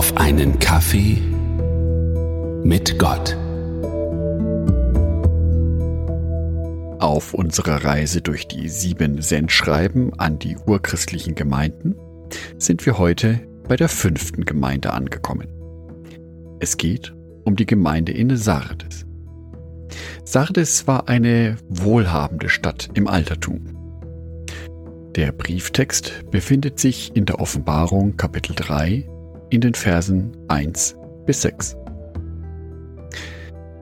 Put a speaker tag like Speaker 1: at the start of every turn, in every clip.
Speaker 1: auf einen Kaffee mit Gott.
Speaker 2: Auf unserer Reise durch die sieben Sendschreiben an die urchristlichen Gemeinden sind wir heute bei der fünften Gemeinde angekommen. Es geht um die Gemeinde in Sardes. Sardes war eine wohlhabende Stadt im Altertum. Der Brieftext befindet sich in der Offenbarung Kapitel 3 in den Versen 1 bis 6.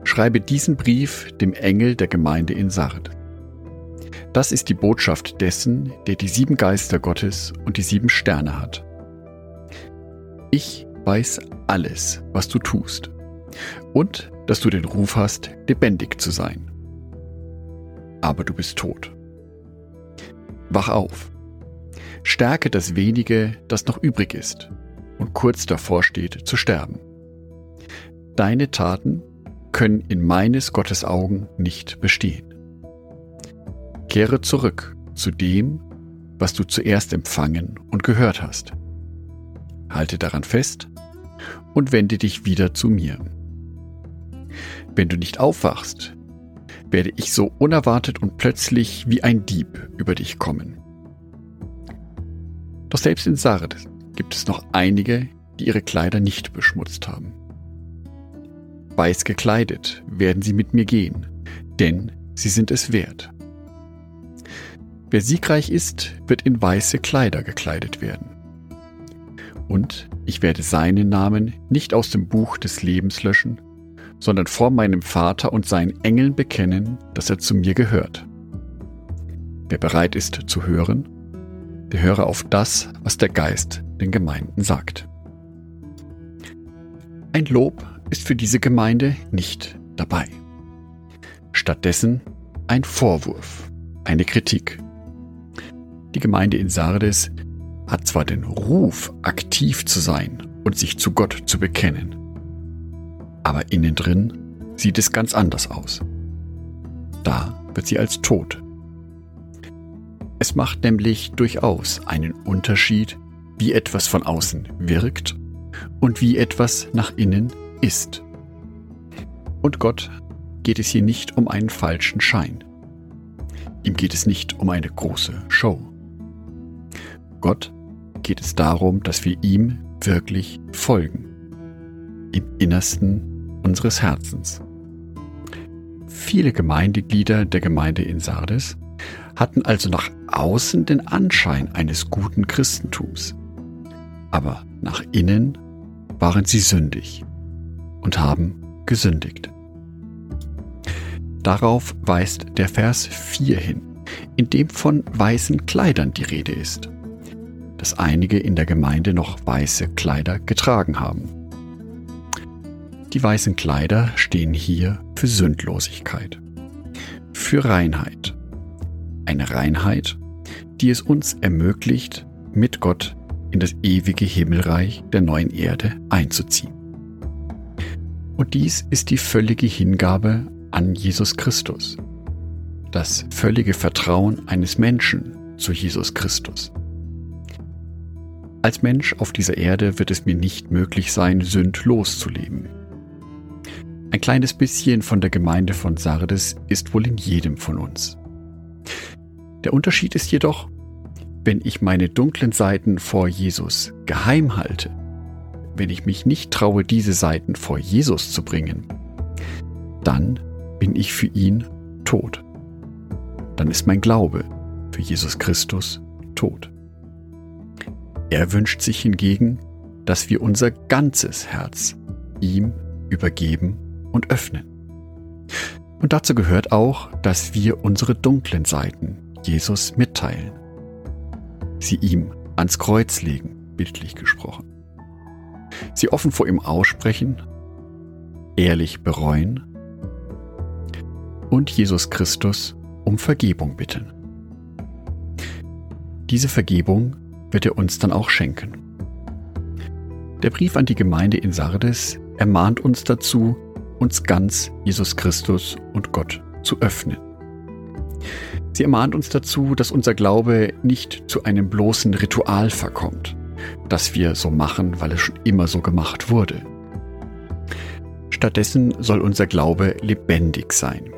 Speaker 2: Schreibe diesen Brief dem Engel der Gemeinde in Sardes. Das ist die Botschaft dessen, der die sieben Geister Gottes und die sieben Sterne hat. Ich weiß alles, was du tust, und dass du den Ruf hast, lebendig zu sein. Aber du bist tot. Wach auf. Stärke das wenige, das noch übrig ist und kurz davor steht zu sterben. Deine Taten können in meines Gottes Augen nicht bestehen. Kehre zurück zu dem, was du zuerst empfangen und gehört hast. Halte daran fest und wende dich wieder zu mir. Wenn du nicht aufwachst, werde ich so unerwartet und plötzlich wie ein Dieb über dich kommen. Doch selbst in Sardes gibt es noch einige, die ihre Kleider nicht beschmutzt haben. Weiß gekleidet werden sie mit mir gehen, denn sie sind es wert. Wer siegreich ist, wird in weiße Kleider gekleidet werden. Und ich werde seinen Namen nicht aus dem Buch des Lebens löschen, sondern vor meinem Vater und seinen Engeln bekennen, dass er zu mir gehört. Wer bereit ist zu hören, der höre auf das, was der Geist den Gemeinden sagt. Ein Lob ist für diese Gemeinde nicht dabei. Stattdessen ein Vorwurf, eine Kritik. Die Gemeinde in Sardes hat zwar den Ruf, aktiv zu sein und sich zu Gott zu bekennen, aber innen drin sieht es ganz anders aus. Da wird sie als tot. Es macht nämlich durchaus einen Unterschied, wie etwas von außen wirkt und wie etwas nach innen ist. Und Gott geht es hier nicht um einen falschen Schein. Ihm geht es nicht um eine große Show. Gott geht es darum, dass wir ihm wirklich folgen. Im Innersten unseres Herzens. Viele Gemeindeglieder der Gemeinde in Sardes hatten also nach außen den Anschein eines guten Christentums. Aber nach innen waren sie sündig und haben gesündigt. Darauf weist der Vers 4 hin, in dem von weißen Kleidern die Rede ist dass einige in der Gemeinde noch weiße Kleider getragen haben. Die weißen Kleider stehen hier für Sündlosigkeit, für Reinheit. Eine Reinheit, die es uns ermöglicht, mit Gott in das ewige Himmelreich der neuen Erde einzuziehen. Und dies ist die völlige Hingabe an Jesus Christus, das völlige Vertrauen eines Menschen zu Jesus Christus. Als Mensch auf dieser Erde wird es mir nicht möglich sein, sündlos zu leben. Ein kleines bisschen von der Gemeinde von Sardes ist wohl in jedem von uns. Der Unterschied ist jedoch, wenn ich meine dunklen Seiten vor Jesus geheim halte, wenn ich mich nicht traue, diese Seiten vor Jesus zu bringen, dann bin ich für ihn tot. Dann ist mein Glaube für Jesus Christus tot. Er wünscht sich hingegen, dass wir unser ganzes Herz ihm übergeben und öffnen. Und dazu gehört auch, dass wir unsere dunklen Seiten Jesus mitteilen, sie ihm ans Kreuz legen, bildlich gesprochen, sie offen vor ihm aussprechen, ehrlich bereuen und Jesus Christus um Vergebung bitten. Diese Vergebung wird er uns dann auch schenken. Der Brief an die Gemeinde in Sardes ermahnt uns dazu, uns ganz Jesus Christus und Gott zu öffnen. Sie ermahnt uns dazu, dass unser Glaube nicht zu einem bloßen Ritual verkommt, dass wir so machen, weil es schon immer so gemacht wurde. Stattdessen soll unser Glaube lebendig sein.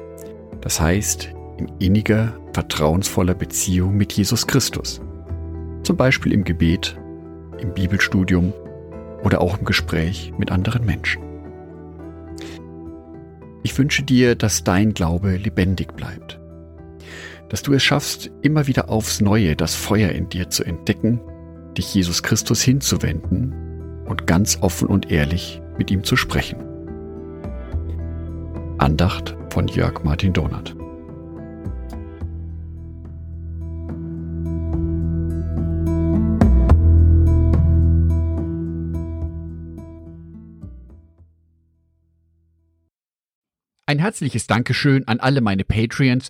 Speaker 2: Das heißt, in inniger, vertrauensvoller Beziehung mit Jesus Christus. Zum Beispiel im Gebet, im Bibelstudium oder auch im Gespräch mit anderen Menschen. Ich wünsche dir, dass dein Glaube lebendig bleibt. Dass du es schaffst, immer wieder aufs Neue das Feuer in dir zu entdecken, dich Jesus Christus hinzuwenden und ganz offen und ehrlich mit ihm zu sprechen. Andacht von Jörg Martin Donat.
Speaker 3: Ein herzliches Dankeschön an alle meine Patreons,